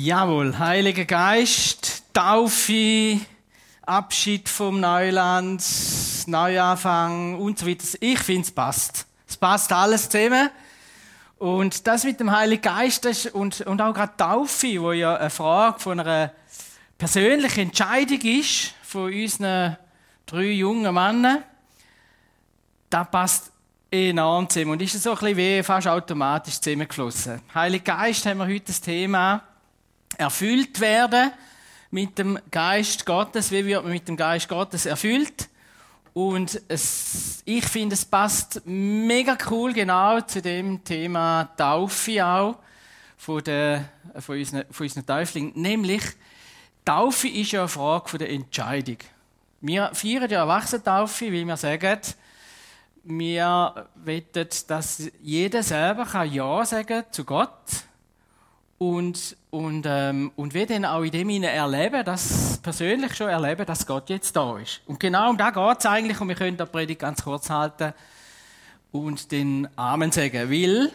Jawohl, Heiliger Geist, Taufe, Abschied vom Neuland, Neuanfang und so weiter. Ich finde, es passt. Es passt alles zusammen. Und das mit dem Heiligen Geist das, und, und auch gerade Taufe, wo ja eine Frage von einer persönlichen Entscheidung ist, von unseren drei jungen Männern, das passt enorm zusammen. Und ist so ein bisschen wie fast automatisch zusammengeflossen. Heiliger Geist haben wir heute das Thema erfüllt werden mit dem Geist Gottes. Wie wird man mit dem Geist Gottes erfüllt? Und es, ich finde, es passt mega cool genau zu dem Thema Taufe auch von, der, von, unseren, von unseren Täuflingen. Nämlich, Taufe ist ja eine Frage der Entscheidung. Wir feiern ja Erwachsenentaufe, weil wir sagen, wir wollen, dass jeder selber Ja sagen kann zu Gott und, und, ähm, und wir dann auch in dem Sinne erleben, dass persönlich schon erleben, dass Gott jetzt da ist. Und genau um das geht es eigentlich und wir können die Predigt ganz kurz halten und den Amen sagen. Weil,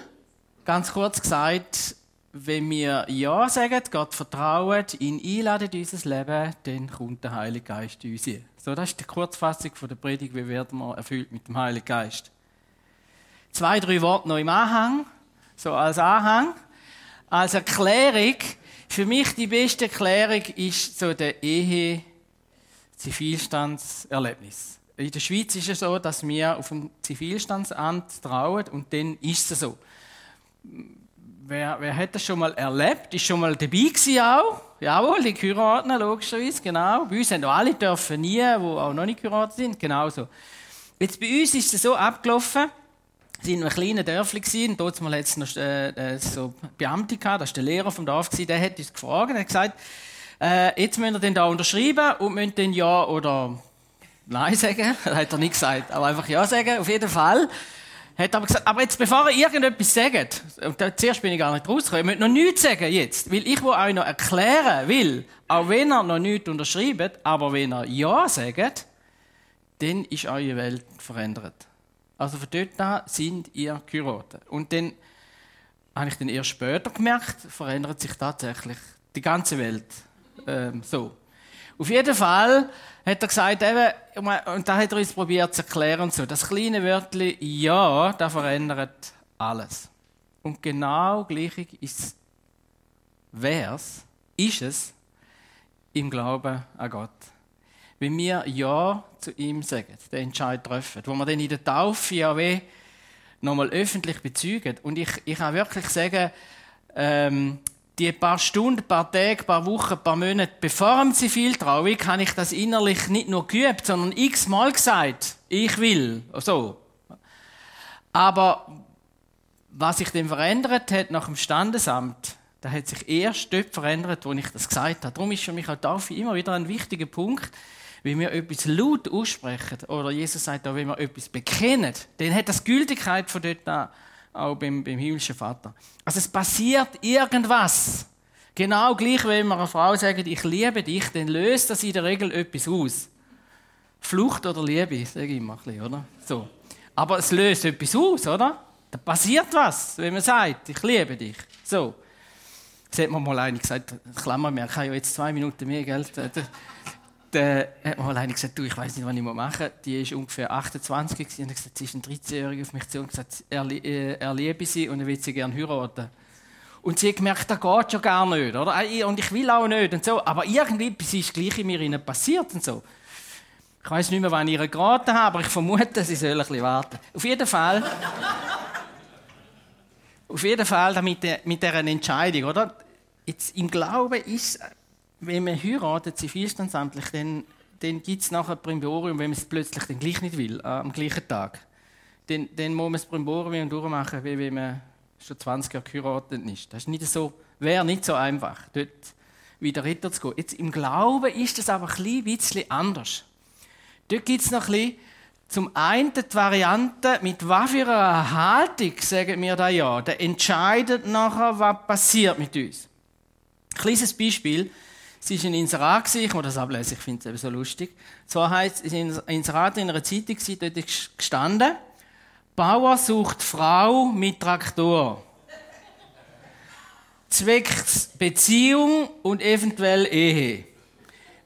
ganz kurz gesagt, wenn wir Ja sagen, Gott vertrauen, ihn einladen in unser Leben, dann kommt der Heilige Geist in uns. So, das ist die Kurzfassung von der Predigt, wie werden wir erfüllt mit dem Heiligen Geist. Zwei, drei Worte noch im Anhang, so als Anhang. Als Erklärung, für mich die beste Erklärung ist so der Ehe-Zivilstandserlebnis. In der Schweiz ist es so, dass wir auf dem Zivilstandsamt trauen und dann ist es so. Wer, wer hat das schon mal erlebt? Ist schon mal dabei gewesen auch? Jawohl, die Kuraten, logischerweise, genau. Bei uns haben auch alle dürfen nie, die auch noch nicht Kuraten sind, genauso. Jetzt bei uns ist es so abgelaufen, sind in einem kleinen gewesen, dort mal jetzt noch äh, äh, so Beamte das war der Lehrer vom Dorf der hat uns gefragt, er hat gesagt, äh, jetzt müssen wir den da unterschreiben und müssen dann ja oder nein sagen, das hat er nicht gesagt, aber einfach ja sagen, auf jeden Fall. Hat aber gesagt, aber jetzt bevor ihr irgendetwas sagt, und da, zuerst bin ich gar nicht rausgekommen, ihr müsst noch nichts sagen jetzt, weil ich will euch noch erklären will, auch wenn ihr noch nichts unterschreibt, aber wenn ihr ja sagt, dann ist eure Welt verändert. Also von dort an sind ihr geheiratet. Und dann habe ich dann erst später gemerkt, verändert sich tatsächlich die ganze Welt. Ähm, so. Auf jeden Fall hat er gesagt, eben, und da hat er uns probiert zu erklären so, das kleine Wörtchen Ja, das verändert alles. Und genau gleich ist wär's, ist es im Glauben an Gott wenn wir Ja zu ihm sagen, den Entscheid treffen, wo wir dann in der Taufe ja weh nochmal öffentlich bezeugen. Und ich, ich kann wirklich sagen, ähm, die paar Stunden, paar Tage, paar Wochen, paar Monate bevor dem Ziviltrauung, habe ich das innerlich nicht nur geübt, sondern x-mal gesagt, ich will, so. Aber was sich dann verändert hat nach dem Standesamt, da hat sich erst dort verändert, wo ich das gesagt habe. Darum ist für mich auch Taufe immer wieder ein wichtiger Punkt, wenn wir etwas laut aussprechen, oder Jesus sagt auch, wenn wir etwas bekennen, dann hat das Gültigkeit von dort an, auch beim, beim himmlischen Vater. Also es passiert irgendwas. Genau gleich, wenn wir einer Frau sagen, ich liebe dich, dann löst das in der Regel etwas aus. Flucht oder Liebe, sage ich immer ein bisschen, oder? So. Aber es löst etwas aus, oder? Da passiert was, wenn man sagt, ich liebe dich. So. Das hat mir mal einer gesagt, Klammer ich habe ja jetzt zwei Minuten mehr Geld dann hat mir alleine gesagt, du, ich weiß nicht, was ich machen muss. Die ist ungefähr 28 gewesen, und hat gesagt, sie ist ein 13-Jähriger auf mich zu und gesagt, er, äh, er liebe sie und er will sie gerne heiraten. Und sie hat gemerkt, das geht schon gar nicht, oder? Und ich will auch nicht und so. Aber irgendwie ist gleich in mir passiert und so. Ich weiß nicht mehr, wann ich ihr geraten habe, aber ich vermute, sie soll ein bisschen warten. Auf jeden Fall. auf jeden Fall mit, der, mit dieser Entscheidung, oder? Jetzt im Glauben ist wenn man heiratet, zivilstandsamtlich, dann, dann gibt es nachher ein Primborium, wenn man es plötzlich dann gleich nicht will, äh, am gleichen Tag. Dann, dann muss man das Primborium durchmachen, wie wenn man schon 20 Jahre geheiratet ist. Das ist nicht so, wäre nicht so einfach, dort wieder Ritter zu gehen. Jetzt im Glauben ist das aber ein bisschen anders. Dort gibt es noch ein bisschen zum einen die Variante, mit was für einer Haltung sagen wir da ja. Der entscheidet nachher, was passiert mit uns. Ein kleines Beispiel. Sie war in Inserat, ich muss das ablesen, ich finde es eben so lustig. Zwar heißt es in Inserat in einer Zeitung, dort ist gestanden, Bauer sucht Frau mit Traktor. zwecks Beziehung und eventuell Ehe.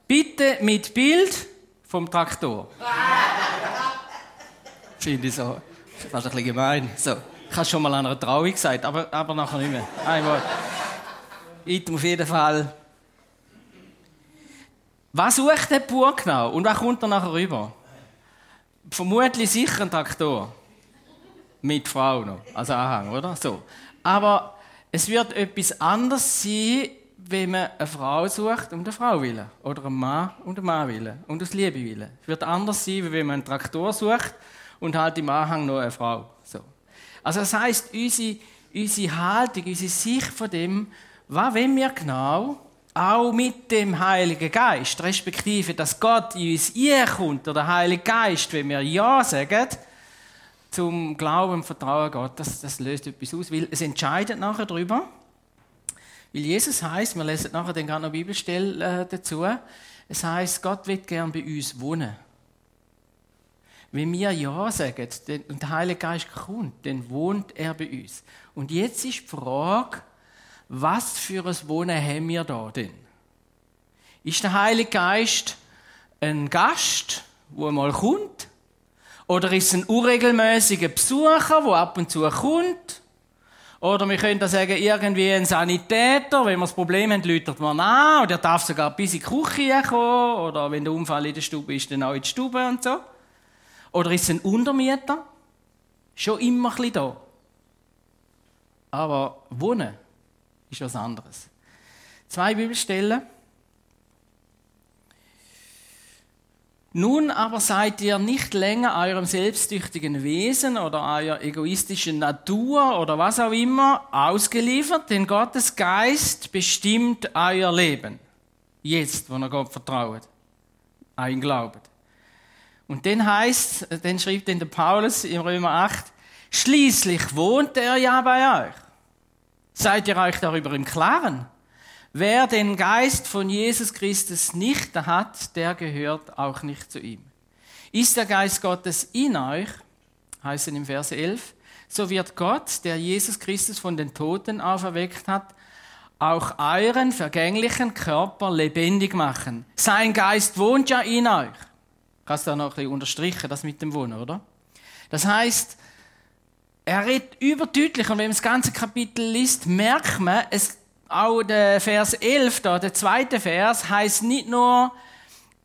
Bitte mit Bild vom Traktor. Finde ich so. Fast ein bisschen gemein. So. Ich habe schon mal an einer Trauung gesagt, aber, aber nachher nicht mehr. Einmal. Item auf jeden Fall. Was sucht der Bauer genau? Und was kommt er nachher rüber? Vermutlich sicher ein Traktor. Mit Frau noch. Also Anhang, oder? So. Aber es wird etwas anderes sein, wenn man eine Frau sucht um eine Frau willen. Oder einen Mann um den Mann willen. Und aus Liebe willen. Es wird anders sein, wenn man einen Traktor sucht und halt im Anhang noch eine Frau. So. Also das heisst, unsere, unsere Haltung, unsere Sicht von dem, was wollen wir genau, auch mit dem Heiligen Geist, respektive, dass Gott in uns kommt, oder der Heilige Geist, wenn wir Ja sagen, zum Glauben und Vertrauen Gott, das, das löst etwas aus, weil es entscheidet nachher darüber, weil Jesus heißt, wir lesen nachher dann gerade noch Bibelstelle äh, dazu, es heißt, Gott wird gern bei uns wohnen. Wenn wir Ja sagen und der Heilige Geist kommt, dann wohnt er bei uns. Und jetzt ist die Frage, was für ein Wohnen haben wir da denn? Ist der Heilige Geist ein Gast, der mal kommt? Oder ist es ein unregelmäßiger Besucher, der ab und zu kommt? Oder wir können da sagen, irgendwie ein Sanitäter, wenn wir das Problem haben, läutert man an, oder er darf sogar bis in die Küche kommen, oder wenn der Unfall in der Stube ist, dann auch in die Stube und so. Oder ist es ein Untermieter? Schon immer ein bisschen da. Aber wohnen ist was anderes. Zwei Bibelstellen. Nun aber seid ihr nicht länger eurem selbstsüchtigen Wesen oder eurer egoistischen Natur oder was auch immer ausgeliefert, denn Gottes Geist bestimmt euer Leben. Jetzt, wo ihr Gott vertraut, ein Glauben. Und dann heißt, dann schreibt denn der Paulus im Römer 8, schließlich wohnt er ja bei euch. Seid ihr euch darüber im Klaren? Wer den Geist von Jesus Christus nicht hat, der gehört auch nicht zu ihm. Ist der Geist Gottes in euch, heißt es im Vers 11, so wird Gott, der Jesus Christus von den Toten auferweckt hat, auch euren vergänglichen Körper lebendig machen. Sein Geist wohnt ja in euch. Kannst du da noch ein bisschen unterstrichen, das mit dem Wohnen, oder? Das heißt, er redet überdeutlich und wenn man das ganze Kapitel liest, merkt man, es, auch der Vers 11 da, der zweite Vers, heißt nicht nur,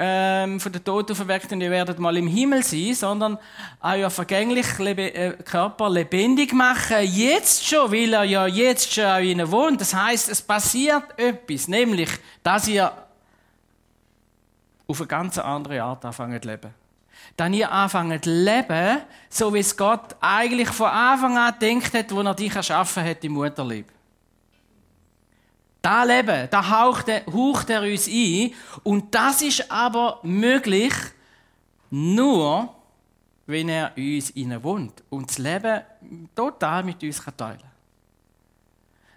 ähm, von der Tod auferweckt und ihr werdet mal im Himmel sein, sondern euer vergänglichen Lebe äh, Körper lebendig machen, jetzt schon, weil er ja jetzt schon in ihnen wohnt. Das heißt, es passiert etwas, nämlich, dass ihr auf eine ganz andere Art anfangen zu leben. Dann ihr anfangen zu leben, so wie es Gott eigentlich von Anfang an gedacht hat, wo er dich erschaffen hat im Mutterlieb. Da Leben, da haucht er, haucht er uns ein. Und das ist aber möglich nur, wenn er uns innen wohnt und das Leben total mit uns teilen kann.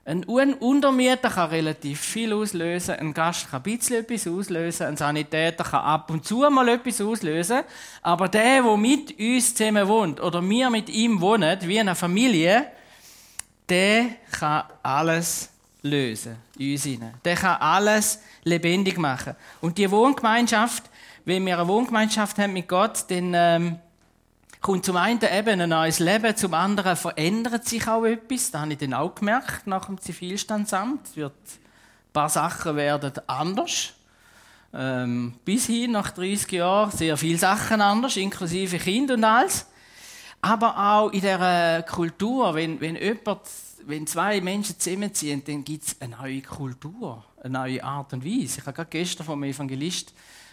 Ein Untermieter kann relativ viel auslösen, ein Gast kann ein bisschen etwas auslösen, ein Sanitäter kann ab und zu mal etwas auslösen, aber der, der mit uns zusammen wohnt oder wir mit ihm wohnen, wie eine Familie, der kann alles lösen uns hinein. Der kann alles lebendig machen. Und die Wohngemeinschaft, wenn wir eine Wohngemeinschaft haben mit Gott, dann ähm, kommt zum einen eben ein neues Leben, zum anderen verändert sich auch etwas. Das habe ich dann auch gemerkt nach dem Zivilstandsamt. Wird, ein paar Sachen werden anders. Ähm, bis hin, nach 30 Jahren, sehr viele Sachen anders, inklusive Kind und alles. Aber auch in der Kultur, wenn, wenn, jemand, wenn zwei Menschen zusammenziehen, dann gibt es eine neue Kultur, eine neue Art und Weise. Ich habe gerade gestern vom Evangelist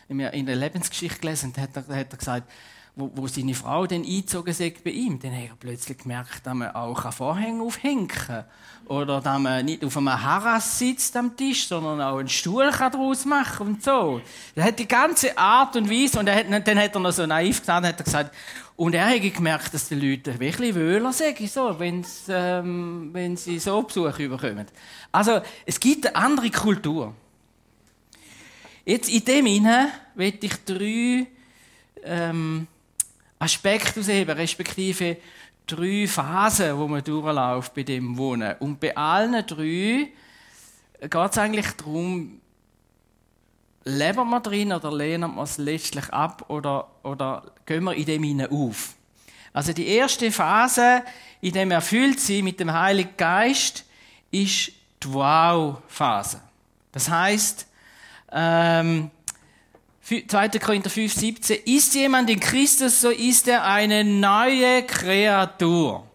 in der Lebensgeschichte gelesen, und hat er, hat er gesagt, wo, wo seine Frau dann eingezogen ist bei ihm, dann hat er plötzlich gemerkt, dass man auch Vorhänge aufhängen kann. Oder dass man nicht auf einem Harras sitzt am Tisch, sondern auch einen Stuhl daraus machen und so. Er hat die ganze Art und Weise, und hat, dann hat er noch so naiv gesagt, hat er gesagt, und er hat gemerkt, dass die Leute wirklich wöhler sagen, so, ähm, wenn sie so Besuch bekommen. Also, es gibt eine andere Kultur. Jetzt in dem hinein möchte ich drei ähm, Aspekte ausheben, respektive drei Phasen, wo man durchläuft bei dem Wohnen. Und bei allen drei geht es eigentlich darum, leben wir drin oder lehnen wir es letztlich ab oder, oder gehen wir in dem hinein auf? Also die erste Phase, in dem erfüllt sie mit dem Heiligen Geist, ist die Wow-Phase. Das heißt, ähm, 2. Korinther 5, 17, ist jemand in Christus, so ist er eine neue Kreatur.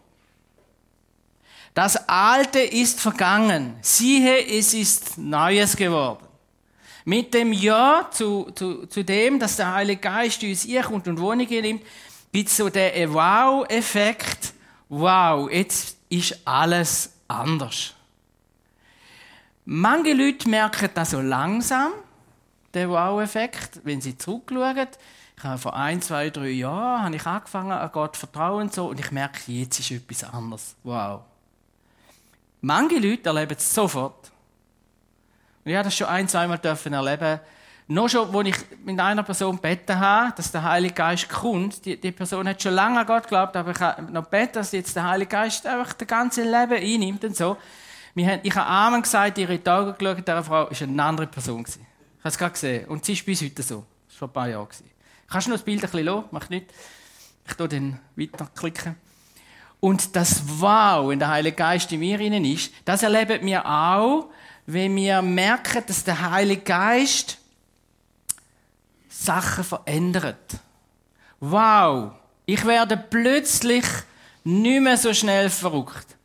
Das Alte ist vergangen. Siehe, es ist Neues geworden. Mit dem Ja zu, zu, zu dem, dass der Heilige Geist uns ihr kommt und Wohnung nimmt, gibt so den Wow-Effekt. Wow, jetzt ist alles anders. Manche Leute merken das so langsam, den Wow-Effekt, wenn sie zurückschauen. Ich habe vor ein, zwei, drei Jahren habe ich angefangen, an Gott zu vertrauen so, und ich merke, jetzt ist etwas anderes. Wow. Manche Leute erleben es sofort. Und ich habe das schon ein, zweimal dürfen erleben. Noch schon, als ich mit einer Person gebeten habe, dass der Heilige Geist kommt. Die, die Person hat schon lange an Gott geglaubt, aber ich habe noch gebeten, dass jetzt der Heilige Geist einfach das ganze Leben einnimmt und so. ich habe Amen gesagt, ihre Augen geschaut, dieser Frau war eine andere Person. Ich habe es gerade gesehen. Und sie ist bis heute so. Das war vor ein paar Jahren. Kannst du noch das Bild ein bisschen lassen? Mach nicht. Ich tue dann weiterklicken. Und das Wow, wenn der Heilige Geist in mir innen ist, das erleben wir auch, wenn wir merken, dass der Heilige Geist Sachen verändert. Wow, ich werde plötzlich nicht mehr so schnell verrückt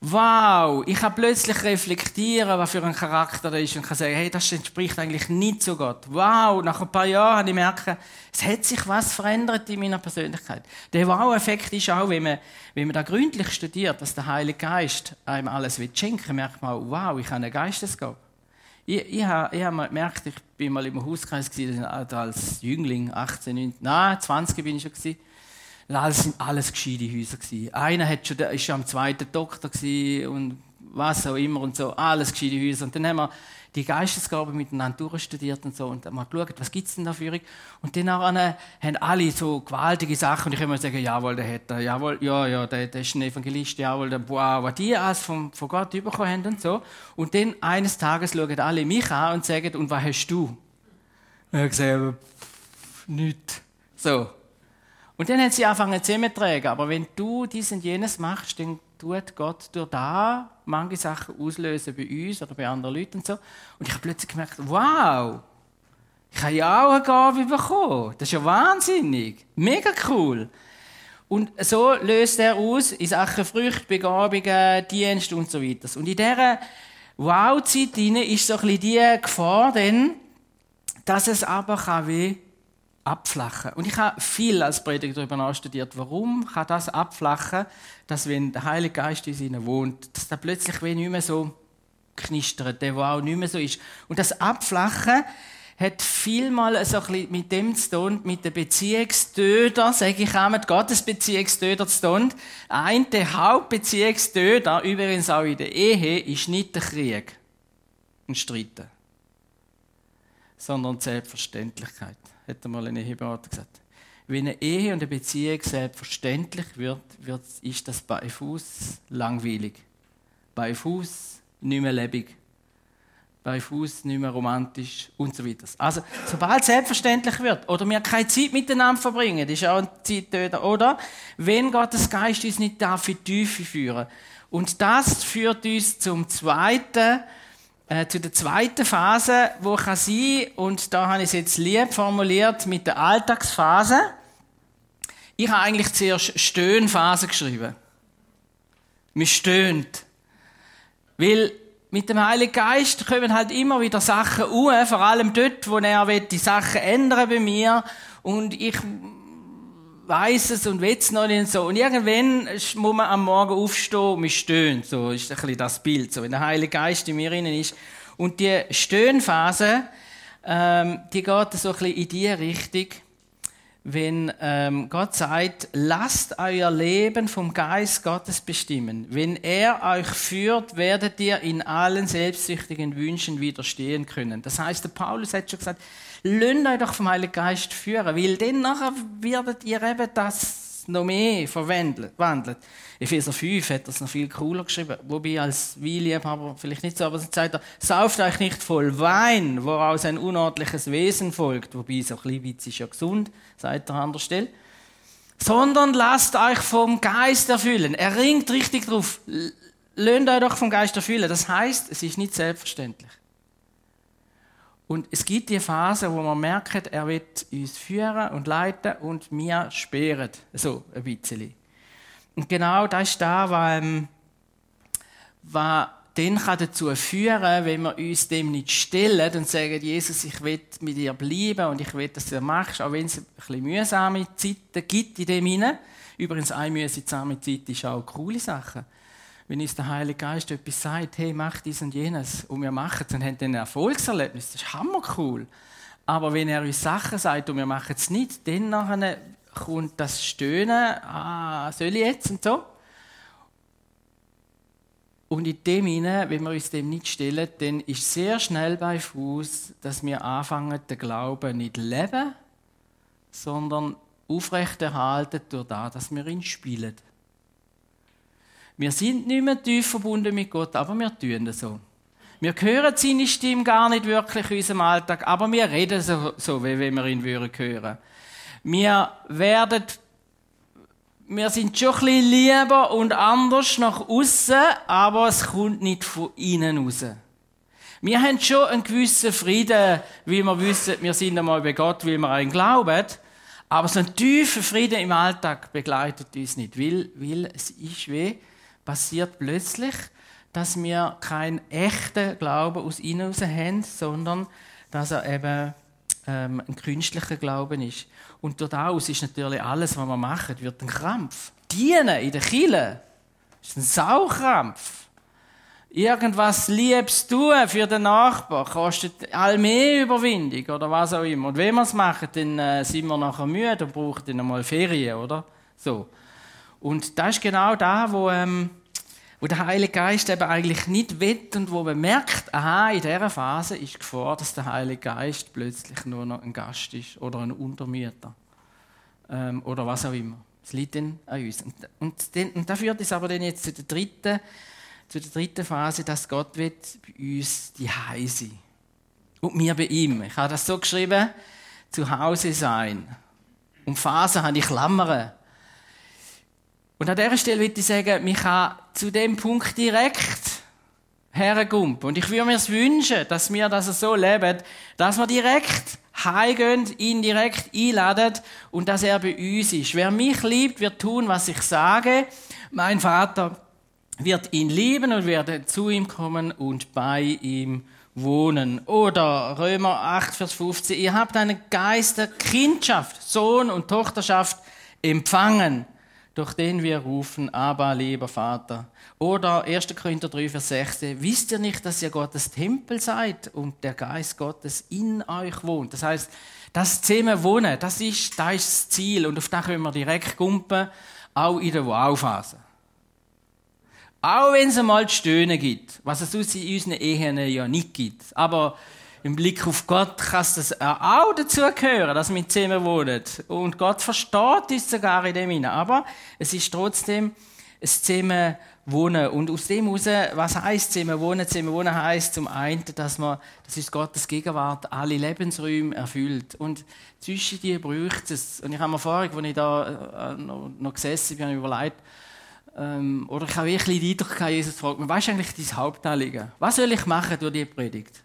wow, ich kann plötzlich reflektieren, was für ein Charakter er ist und kann sagen, hey, das entspricht eigentlich nicht zu Gott. Wow, nach ein paar Jahren habe ich merken, es hat sich was verändert in meiner Persönlichkeit. Der Wow-Effekt ist auch, wenn man, wenn man da gründlich studiert, dass der Heilige Geist einem alles will schenken, merkt man, wow, ich habe eine Geistesgabe. Ich, ich, habe, ich habe gemerkt, ich bin mal im Hauskreis gewesen, als Jüngling, 18, 19, nein, 20 bin ich schon gewesen. Das sind alles gescheite Häuser gewesen. Einer hat schon, ist schon am zweiten Doktor und was auch immer und so. Alles gescheite Häuser. Und dann haben wir die Geistesgaben miteinander durchstudiert und so und mal geschaut, was gibt's denn da für Und dann haben alle so gewaltige Sachen und ich immer sagen, jawohl, der hat er, jawohl, ja, ja, der, der ist ein Evangelist, jawohl, der, wow, was die alles von, von Gott bekommen haben und so. Und dann eines Tages schauen alle mich an und sagen, und was hast du? Und ich habe gesagt, nichts. So. Und dann hat sie angefangen zusammenzutragen. Aber wenn du dies und jenes machst, dann tut Gott durch da manche Sachen auslösen bei uns oder bei anderen Leuten und so. Und ich habe plötzlich gemerkt, wow, ich habe ja auch eine Gabe bekommen. Das ist ja wahnsinnig. Mega cool. Und so löst er aus in Sachen Früchte, Begabungen, Dienst und so weiter. Und in dieser Wow-Zeit ist so ein bisschen die Gefahr, denn, dass es aber kann wie abflachen. Und ich habe viel als Prediger darüber nachstudiert, warum kann das abflachen, dass wenn der Heilige Geist in ihnen wohnt, dass da plötzlich wie nicht mehr so knistert, der wow nicht mehr so ist. Und das Abflachen hat vielmal so ein bisschen mit dem zu tun, mit den Beziehungstöter, sage ich auch, mit Gottes Beziehungstöter zu tun. Ein der Hauptbeziehungstöter, übrigens auch in der Ehe, ist nicht der Krieg und Streiten, sondern Selbstverständlichkeit hat einmal ein Eheberater gesagt. Wenn eine Ehe und eine Beziehung selbstverständlich wird, wird ist das bei Fuß langweilig. Bei Fuß nicht mehr lebendig. Bei Fuß nicht mehr romantisch und so weiter. Also, sobald es selbstverständlich wird, oder wir keine Zeit miteinander verbringen, das ist auch ein Zeittöter, oder? Wenn Gottes Geist uns nicht darf in die Tiefe führen. Und das führt uns zum zweiten äh, zu der zweiten Phase, wo kann sein, und da habe ich es jetzt lieb formuliert mit der Alltagsphase. Ich habe eigentlich zuerst Stöhnphase geschrieben. Man stöhnt. Weil mit dem Heiligen Geist kommen halt immer wieder Sachen um, vor allem dort, wo er die Sachen ändern bei mir. Und ich weiß es und will es noch nicht so. Und irgendwann muss man am Morgen aufstehen und man stöhnt. So ist ein bisschen das Bild. So, wenn der Heilige Geist in mir innen ist. Und die Stöhnphase, ähm, die geht so ein bisschen in die Richtung, wenn ähm, Gott sagt, lasst euer Leben vom Geist Gottes bestimmen. Wenn er euch führt, werdet ihr in allen selbstsüchtigen Wünschen widerstehen können. Das heißt, der Paulus hat schon gesagt, Lasst euch doch vom Heiligen Geist führen, weil dann nachher werdet ihr eben das es noch mehr verwandelt. Epheser 5 hat das noch viel cooler geschrieben. Wobei als Weinliebhaber vielleicht nicht so, aber es sagt er, sauft euch nicht voll Wein, woraus ein unordentliches Wesen folgt. Wobei so ein bisschen Witz ist ja gesund, sagt er an der Stelle. Sondern lasst euch vom Geist erfüllen. Er ringt richtig drauf. Löhnt euch doch vom Geist erfüllen. Das heißt, es ist nicht selbstverständlich. Und es gibt die Phase, wo man merkt, er wird uns führen und leiten und wir sperren. So ein bisschen. Und genau das ist da, was, was dann kann dazu führen wenn wir uns dem nicht stellen und sagen, Jesus, ich will mit dir bleiben und ich will, dass du das machst, auch wenn es ein bisschen mühsame Zeiten gibt in dem hinein. Übrigens, eine mühsame Zeit ist auch eine coole Sache wenn uns der Heilige Geist etwas sagt, hey, mach dies und jenes, und wir machen es und haben dann ein Erfolgserlebnis, das ist hammer cool. Aber wenn er uns Sachen sagt und wir machen es nicht, dann nachher kommt das Stöhnen, ah, soll ich jetzt und so. Und in dem hinein, wenn wir uns dem nicht stellen, dann ist sehr schnell bei Fuß, dass wir anfangen, den Glauben nicht leben, sondern aufrechterhalten durch das, dass wir ihn spielen. Wir sind nicht mehr tief verbunden mit Gott, aber wir tun das so. Wir hören seine Stimme gar nicht wirklich in unserem Alltag, aber wir reden so, so wie wenn wir ihn hören würden. Wir werden, wir sind schon ein bisschen lieber und anders nach außen, aber es kommt nicht von innen raus. Wir haben schon einen gewissen Frieden, wie wir wissen, wir sind einmal bei Gott, weil wir an ihn glauben. Aber so ein tiefer Frieden im Alltag begleitet uns nicht, weil, weil es ist wie, passiert plötzlich, dass wir keinen echten Glauben aus innen heraus haben, sondern dass er eben ähm, ein künstlicher Glauben ist. Und daraus ist natürlich alles, was wir machen, wird ein Krampf. Dienen in der Kille ist ein Saukrampf. Irgendwas Liebes tun für den Nachbar kostet all mehr Überwindung oder was auch immer. Und wenn wir es machen, dann äh, sind wir nachher müde und brauchen dann einmal Ferien, oder? So. Und das ist genau da, wo ähm, wo der Heilige Geist eben eigentlich nicht will und wo man merkt, aha, in dieser Phase ist die Gefahr, dass der Heilige Geist plötzlich nur noch ein Gast ist oder ein Untermieter ähm, oder was auch immer. Es liegt dann an uns. Und, und, den, und das führt uns aber dann jetzt zu der dritten, zu der dritten Phase, dass Gott will bei uns die sein und wir bei ihm. Ich habe das so geschrieben, zu Hause sein. Und Phase habe ich Klammern. Und an dieser Stelle würde ich sagen, mich kann zu dem Punkt direkt hergumpen. Und ich würde mir wünschen, dass wir das so leben, dass wir direkt heimgehen, ihn direkt einladen und dass er bei uns ist. Wer mich liebt, wird tun, was ich sage. Mein Vater wird ihn lieben und werde zu ihm kommen und bei ihm wohnen. Oder Römer 8, Vers 15. Ihr habt einen Geist der Kindschaft, Sohn und Tochterschaft empfangen durch den wir rufen, aber lieber Vater. Oder 1. Korinther 3, Vers 16, wisst ihr nicht, dass ihr Gottes Tempel seid und der Geist Gottes in euch wohnt? Das heißt, das zusammen wohnen, das ist, das ist das Ziel und auf das können wir direkt kumpen, auch in der Wow-Phase. Auch wenn es einmal Stöhnen gibt, was es in unseren Ehen ja nicht gibt. Aber im Blick auf Gott kann es auch dazu gehören, dass wir zusammen wohnen. Und Gott versteht uns sogar in dem hinein. Aber es ist trotzdem ein zusammen wohnen. Und aus dem heraus, was heisst zusammen wohnen? Zusammen wohnen heisst zum einen, dass man, das ist Gottes Gegenwart, alle Lebensräume erfüllt. Und zwischen die braucht es. Und ich habe mir vorhin, als ich da äh, noch, noch gesessen bin, überlegt, ähm, oder ich habe wirklich den Eindruck gehabt, Jesus fragt mich, was ist eigentlich dein Hauptanliegen? Was soll ich machen durch die Predigt?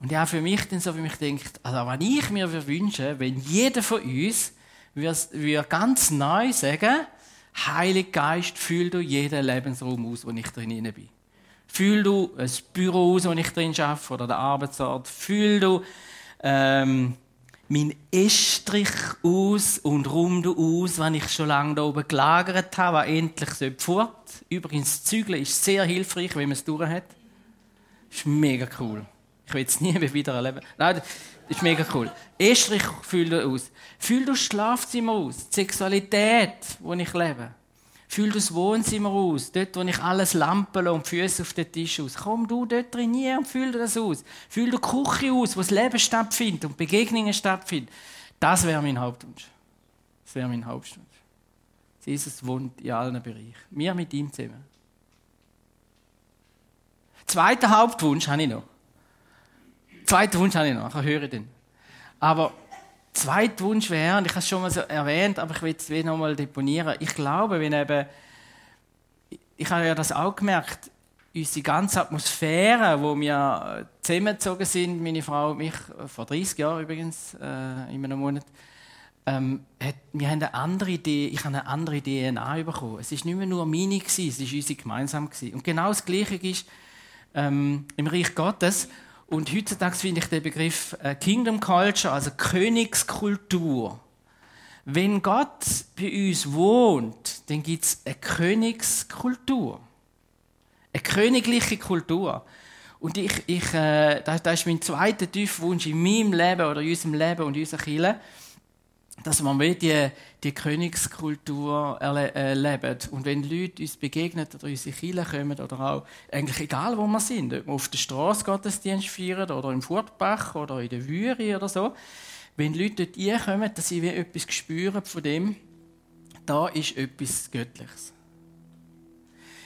Und ja, für mich dann so für mich denkt, also wenn ich mir wünsche, wenn jeder von uns wir ganz neu sagen, Heilig Geist, fühl du jeden Lebensraum aus, wo ich drin bin. Fühl du ein Büro aus, wo ich drin arbeite, oder den Arbeitsort. Fühl du ähm, mein Estrich aus und rum du aus, wenn ich schon lange da oben gelagert habe, was endlich fort Übrigens, Zügeln ist sehr hilfreich, wenn man es durch hat. Ist mega cool. Ich will es nie mehr wieder erleben. Nein, das ist mega cool. Estrich fühl aus. Fühl das Schlafzimmer aus. Die Sexualität, wo ich lebe. Fühl das Wohnzimmer aus. Dort, wo ich alles Lampen und Füße auf den Tisch aus. Komm du dort drin und fühl das aus. Fühl die Küche aus, wo das Leben stattfindet und Begegnungen stattfinden. Das wäre mein Hauptwunsch. Das wäre mein Hauptwunsch. Jesus wohnt in allen Bereichen. Wir mit ihm zusammen. Zweiter Hauptwunsch habe ich noch. Zweiter Wunsch habe ich noch, ich höre den. Aber zweiter Wunsch wäre, und ich habe es schon mal so erwähnt, aber ich will es noch mal deponieren. Ich glaube, wenn eben, ich habe ja das auch gemerkt, unsere ganze Atmosphäre, wo wir zusammengezogen sind, meine Frau und mich, vor 30 Jahren übrigens, äh, in einem Monat, ähm, hat, wir haben eine andere Idee, ich habe eine andere DNA bekommen. Es ist nicht mehr nur meine, es ist unsere gemeinsam. Und genau das Gleiche ist ähm, im Reich Gottes. Und heutzutage finde ich den Begriff äh, Kingdom Culture, also Königskultur. Wenn Gott bei uns wohnt, dann gibt es eine Königskultur. Eine königliche Kultur. Und ich, ich, äh, das, das ist mein zweiter Tiefwunsch in meinem Leben oder in unserem Leben und in unserer Kirche dass wir die, die Königskultur erleben. Und wenn Leute uns begegnen oder unsere Kirche kommen oder auch, eigentlich egal wo wir sind, ob wir auf der Straße Gottesdienst feiern oder im Furtbach oder in der Würi oder so, wenn Leute dort kommen, dass sie wie etwas spüren von dem, da ist etwas Göttliches.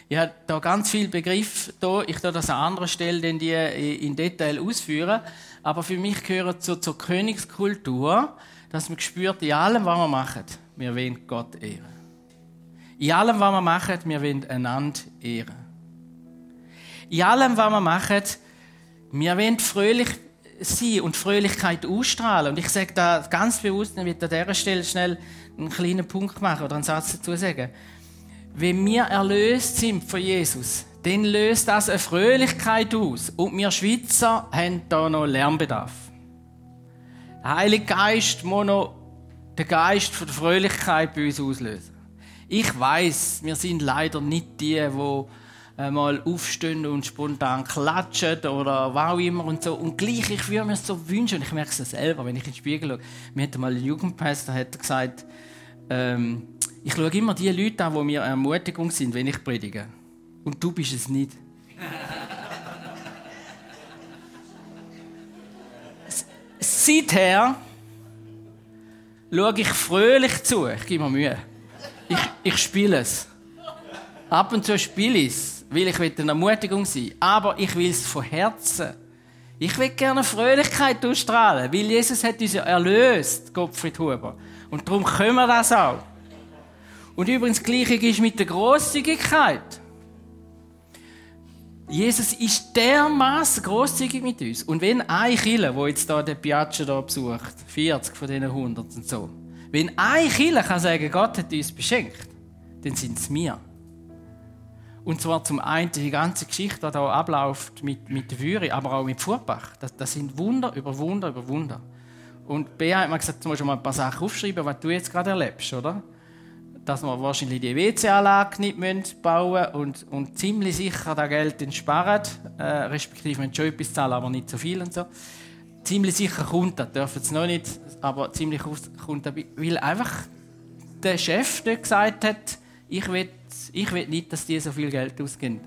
Ich habe da ganz viel Begriff da. Ich werde das an anderer Stelle denn die in Detail ausführen. Aber für mich gehört so zur Königskultur, dass man spürt, in allem, was wir machen, wir wollen Gott ehren. In allem, was wir machen, wir wollen einander ehren. In allem, was wir machen, wir wollen fröhlich sein und Fröhlichkeit ausstrahlen. Und ich sage da ganz bewusst, ich will an dieser Stelle schnell einen kleinen Punkt machen oder einen Satz dazu sagen. Wenn wir erlöst sind von Jesus, dann löst das eine Fröhlichkeit aus. Und wir Schweizer haben da noch Lernbedarf. Der Heilige Geist muss noch den Geist der Fröhlichkeit bei uns auslösen. Ich weiß, wir sind leider nicht die, die mal aufstehen und spontan klatschen oder was auch immer und so. Und gleich, ich würde mir so wünschen, und ich merke es selber, wenn ich in den Spiegel schaue. Mir hat mal ein Jugendpastor hat gesagt, ähm, ich schaue immer die Leute an, die mir Ermutigung sind, wenn ich predige. Und du bist es nicht. Seither schaue ich fröhlich zu. Ich gebe mir Mühe. Ich, ich spiele es. Ab und zu spiele ich es, weil ich eine Ermutigung sein Aber ich will es von Herzen. Ich will gerne Fröhlichkeit ausstrahlen, weil Jesus hat uns ja erlöst, Gottfried Huber. Und darum können wir das auch. Und übrigens, das Gleiche ist mit der Großzügigkeit. Jesus ist dermaßen großzügig mit uns. Und wenn ein Killer, wo jetzt da der Piaggio da besucht, 40 von diesen 100 und so, wenn ein Killer kann sagen, Gott hat uns beschenkt, dann sind es wir. Und zwar zum einen die ganze Geschichte, die hier abläuft mit, mit Würi, aber auch mit Fuhrbach. Das, das sind Wunder über Wunder über Wunder. Und Bea hat mir gesagt, du musst mal ein paar Sachen aufschreiben, was du jetzt gerade erlebst, oder? Dass wir wahrscheinlich die WC-Anlage nicht bauen müssen und, und ziemlich sicher das Geld sparen, äh, respektive wir schon etwas zahlen, aber nicht so viel und so. Ziemlich sicher kommt das, dürfen es noch nicht, aber ziemlich kommt das, weil einfach der Chef dort gesagt hat, ich will, ich will nicht, dass die so viel Geld ausgeben.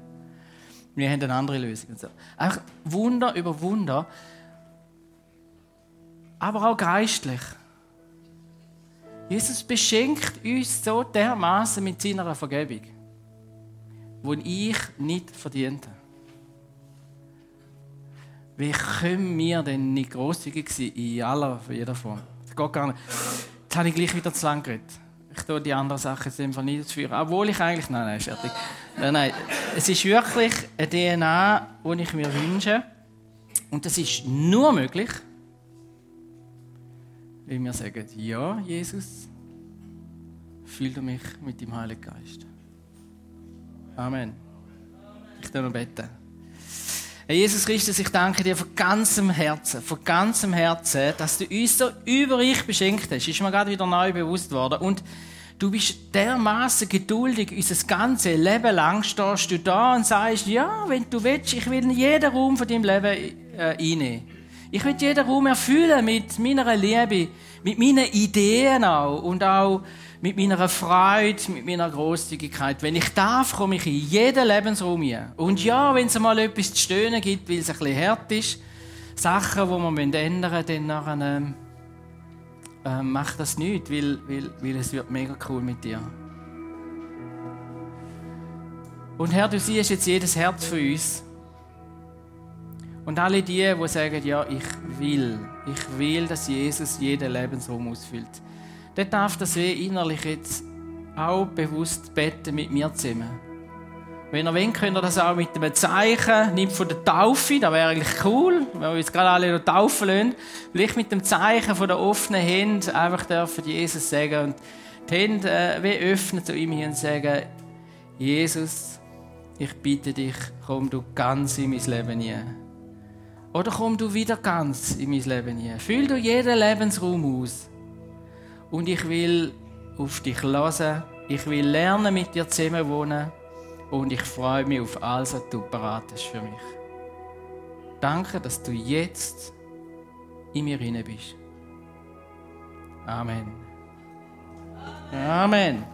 Wir haben eine andere Lösung. Und so. Einfach Wunder über Wunder, aber auch geistlich. Jesus beschenkt uns so dermaßen mit seiner Vergebung, die ich nicht verdient habe. Wie können wir denn nicht großzügig sein in aller, in jeder Form? Das geht gar nicht. Jetzt habe ich gleich wieder zu lang geredet. Ich tue die anderen Sachen jetzt einfach nicht führen. Obwohl ich eigentlich. Nein, nein, fertig. Nein, nein. Es ist wirklich eine DNA, die ich mir wünsche. Und das ist nur möglich, weil wir sagen, ja, Jesus, fühl du mich mit dem Heiligen Geist. Amen. Ich darf noch beten. Herr Jesus Christus, ich danke dir von ganzem Herzen, von ganzem Herzen, dass du uns so überreich beschenkt hast. Ist mir gerade wieder neu bewusst worden. Und du bist dermaßen geduldig, unser ganzes Leben lang stehst du da und sagst, ja, wenn du willst, ich will jeden Raum von deinem Leben äh, einnehmen. Ich will jeden Raum erfüllen mit meiner Liebe, mit meinen Ideen auch und auch mit meiner Freude, mit meiner Großzügigkeit. Wenn ich darf, komme ich in jeden Lebensraum hier. Und ja, wenn es mal etwas zu stöhnen gibt, weil es ein bisschen hart ist, Sachen, die man ändern müssen, dann nachher, äh, macht das nicht, weil, weil, weil es wird mega cool mit dir. Und Herr, du siehst jetzt jedes Herz von uns. Und alle die, die sagen, ja, ich will, ich will, dass Jesus jeden Lebensraum ausfüllt. Der darf das wie innerlich jetzt auch bewusst beten mit mir zusammen. Wenn ihr wollt, könnt ihr das auch mit einem Zeichen, nimmt von der Taufe, das wäre eigentlich cool, wenn wir jetzt gerade alle noch taufen lassen, vielleicht mit dem Zeichen von der offenen Hände einfach dürfen Jesus sagen und die Hände äh, wie öffnen zu ihm hin und sagen, Jesus, ich bitte dich, komm du ganz in mein Leben hinein. Oder komm du wieder ganz in mein Leben hinein. Füll du jeden Lebensraum aus. Und ich will auf dich hören. Ich will lernen, mit dir zusammen wohnen. Und ich freue mich auf alles, was du hast für mich. Danke, dass du jetzt in mir hinein bist. Amen. Amen.